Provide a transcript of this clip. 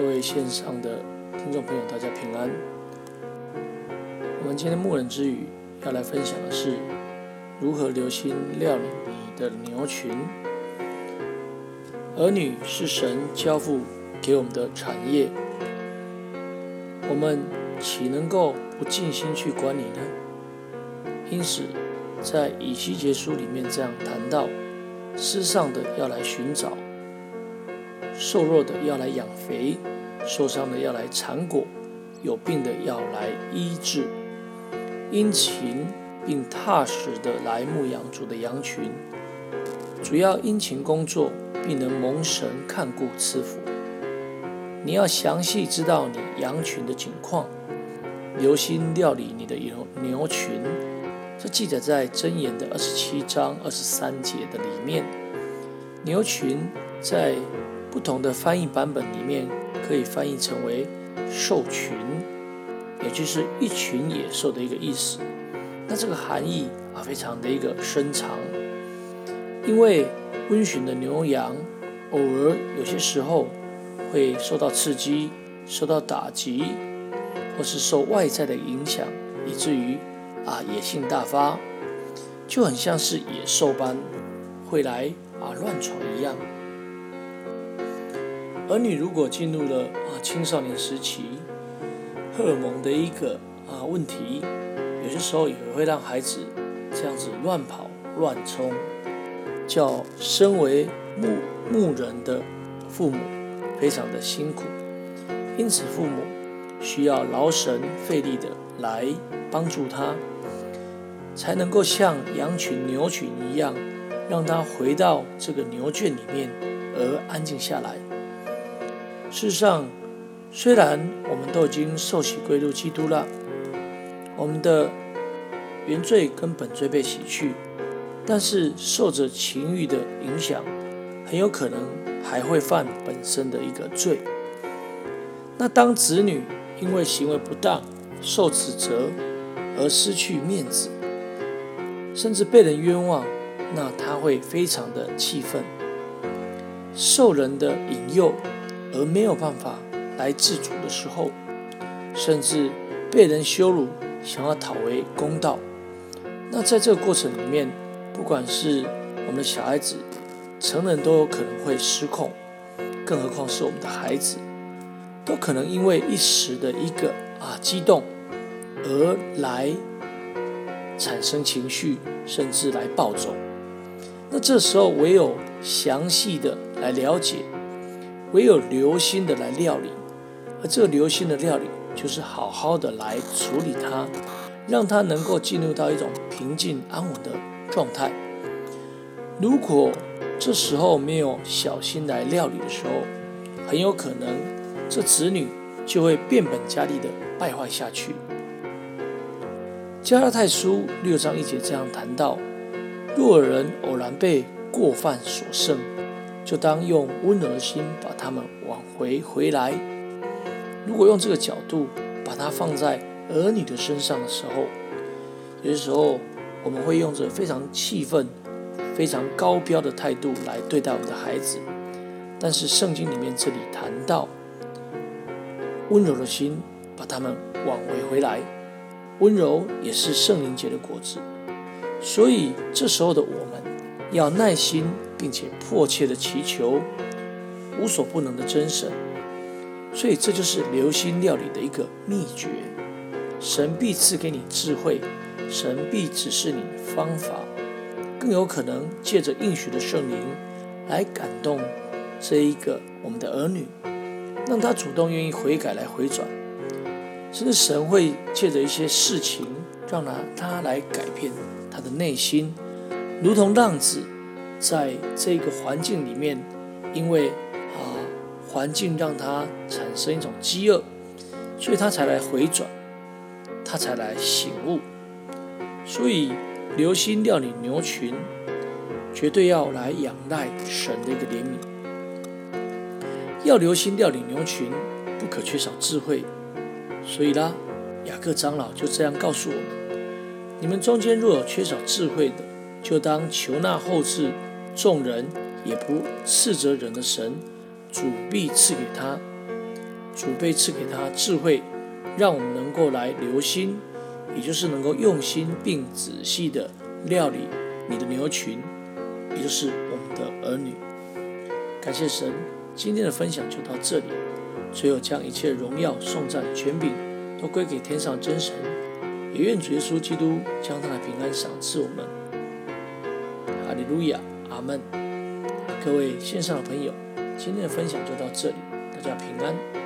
各位线上的听众朋友，大家平安。我们今天牧人之语要来分享的是如何留心料理你的牛群。儿女是神交付给我们的产业，我们岂能够不尽心去管理呢？因此，在以西结书里面这样谈到：失丧的要来寻找。瘦弱的要来养肥，受伤的要来缠裹，有病的要来医治，殷勤并踏实的来牧养主的羊群，主要殷勤工作，并能蒙神看顾赐福。你要详细知道你羊群的景况，留心料理你的牛牛群。这记载在箴言的二十七章二十三节的里面。牛群在不同的翻译版本里面可以翻译成为兽群，也就是一群野兽的一个意思。那这个含义啊，非常的一个深长。因为温驯的牛羊，偶尔有些时候会受到刺激、受到打击，或是受外在的影响，以至于啊野性大发，就很像是野兽般会来啊乱闯一样。儿女如果进入了啊青少年时期，荷尔蒙的一个啊问题，有些时候也会让孩子这样子乱跑乱冲，叫身为牧牧人的父母非常的辛苦。因此，父母需要劳神费力的来帮助他，才能够像羊群牛群一样，让他回到这个牛圈里面而安静下来。事实上，虽然我们都已经受洗归入基督了，我们的原罪跟本罪被洗去，但是受着情欲的影响，很有可能还会犯本身的一个罪。那当子女因为行为不当受指责而失去面子，甚至被人冤枉，那他会非常的气愤，受人的引诱。而没有办法来自主的时候，甚至被人羞辱，想要讨回公道。那在这个过程里面，不管是我们的小孩子、成人都有可能会失控，更何况是我们的孩子，都可能因为一时的一个啊激动，而来产生情绪，甚至来暴走。那这时候唯有详细的来了解。唯有留心的来料理，而这留心的料理，就是好好的来处理它，让它能够进入到一种平静安稳的状态。如果这时候没有小心来料理的时候，很有可能这子女就会变本加厉的败坏下去。加拉太书六章一节这样谈到：若人偶然被过犯所胜。就当用温柔的心把他们挽回回来。如果用这个角度把它放在儿女的身上的时候，有些时候我们会用着非常气愤、非常高标的态度来对待我们的孩子。但是圣经里面这里谈到温柔的心把他们挽回回来，温柔也是圣灵结的果子。所以这时候的我们要耐心。并且迫切的祈求无所不能的真神，所以这就是留心料理的一个秘诀。神必赐给你智慧，神必指示你方法，更有可能借着应许的圣灵来感动这一个我们的儿女，让他主动愿意悔改来回转，甚至神会借着一些事情让他他来改变他的内心，如同浪子。在这个环境里面，因为啊环境让他产生一种饥饿，所以他才来回转，他才来醒悟。所以留心料理牛群，绝对要来仰赖神的一个怜悯。要留心料理牛群，不可缺少智慧。所以啦，雅各长老就这样告诉我们：你们中间若有缺少智慧的，就当求那后世。众人也不斥责人的神，主必赐给他。主被赐给他智慧，让我们能够来留心，也就是能够用心并仔细的料理你的牛群，也就是我们的儿女。感谢神，今天的分享就到这里。最后将一切荣耀、颂赞、权柄都归给天上真神，也愿主耶稣基督将他的平安赏赐我们。哈利路亚，阿门。各位线上的朋友，今天的分享就到这里，大家平安。